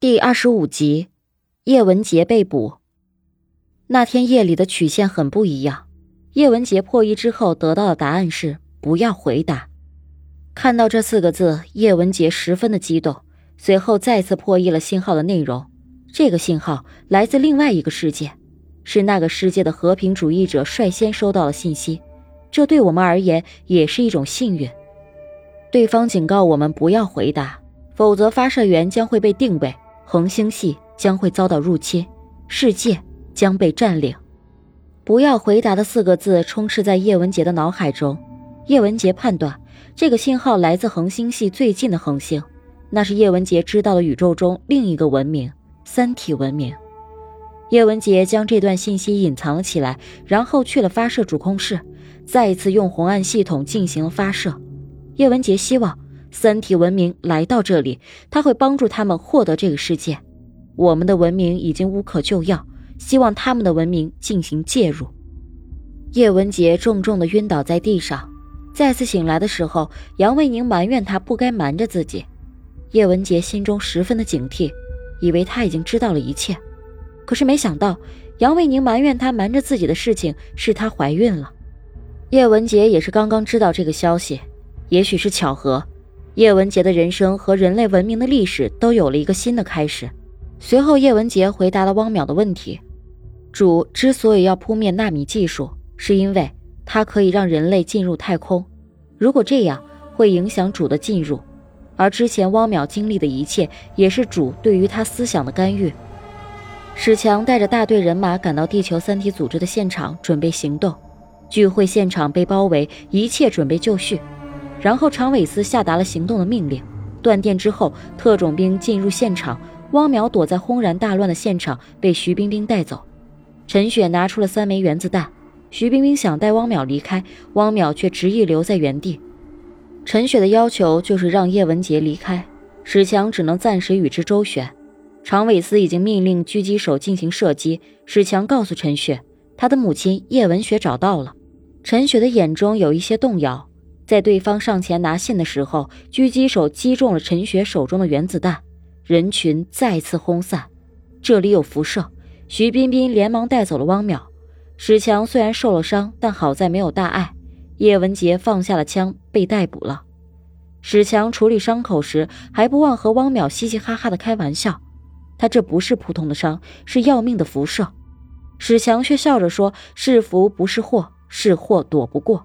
第二十五集，叶文洁被捕。那天夜里的曲线很不一样。叶文洁破译之后得到的答案是“不要回答”。看到这四个字，叶文洁十分的激动。随后再次破译了信号的内容。这个信号来自另外一个世界，是那个世界的和平主义者率先收到了信息。这对我们而言也是一种幸运。对方警告我们不要回答，否则发射源将会被定位。恒星系将会遭到入侵，世界将被占领。不要回答的四个字充斥在叶文洁的脑海中。叶文洁判断，这个信号来自恒星系最近的恒星，那是叶文洁知道的宇宙中另一个文明——三体文明。叶文杰将这段信息隐藏了起来，然后去了发射主控室，再一次用红暗系统进行了发射。叶文杰希望。三体文明来到这里，他会帮助他们获得这个世界。我们的文明已经无可救药，希望他们的文明进行介入。叶文洁重重的晕倒在地上，再次醒来的时候，杨卫宁埋怨他不该瞒着自己。叶文洁心中十分的警惕，以为他已经知道了一切，可是没想到杨卫宁埋怨他瞒着自己的事情是她怀孕了。叶文洁也是刚刚知道这个消息，也许是巧合。叶文洁的人生和人类文明的历史都有了一个新的开始。随后，叶文洁回答了汪淼的问题：主之所以要扑灭纳米技术，是因为它可以让人类进入太空。如果这样，会影响主的进入。而之前汪淼经历的一切，也是主对于他思想的干预。史强带着大队人马赶到地球三体组织的现场，准备行动。聚会现场被包围，一切准备就绪。然后，常伟思下达了行动的命令。断电之后，特种兵进入现场。汪淼躲在轰然大乱的现场，被徐冰冰带走。陈雪拿出了三枚原子弹。徐冰冰想带汪淼离开，汪淼却执意留在原地。陈雪的要求就是让叶文洁离开，史强只能暂时与之周旋。常伟思已经命令狙击手进行射击。史强告诉陈雪，他的母亲叶文雪找到了。陈雪的眼中有一些动摇。在对方上前拿信的时候，狙击手击中了陈雪手中的原子弹，人群再次轰散。这里有辐射，徐彬彬连忙带走了汪淼。史强虽然受了伤，但好在没有大碍。叶文杰放下了枪，被逮捕了。史强处理伤口时，还不忘和汪淼嘻嘻哈哈的开玩笑。他这不是普通的伤，是要命的辐射。史强却笑着说：“是福不是祸，是祸躲不过。”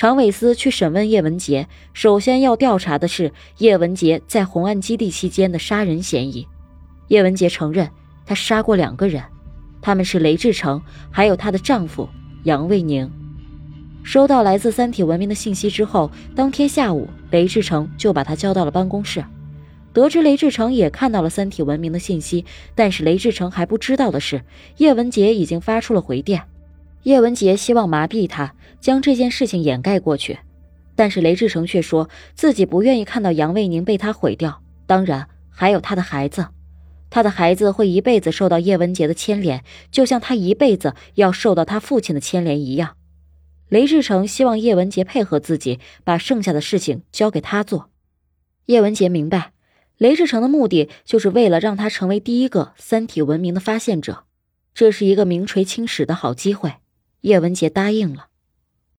常伟思去审问叶文洁，首先要调查的是叶文洁在红岸基地期间的杀人嫌疑。叶文洁承认，她杀过两个人，他们是雷志成，还有她的丈夫杨卫宁。收到来自三体文明的信息之后，当天下午，雷志成就把他叫到了办公室。得知雷志成也看到了三体文明的信息，但是雷志成还不知道的是，叶文洁已经发出了回电。叶文洁希望麻痹他，将这件事情掩盖过去，但是雷志成却说自己不愿意看到杨卫宁被他毁掉，当然还有他的孩子，他的孩子会一辈子受到叶文洁的牵连，就像他一辈子要受到他父亲的牵连一样。雷志成希望叶文洁配合自己，把剩下的事情交给他做。叶文洁明白，雷志成的目的就是为了让他成为第一个三体文明的发现者，这是一个名垂青史的好机会。叶文洁答应了。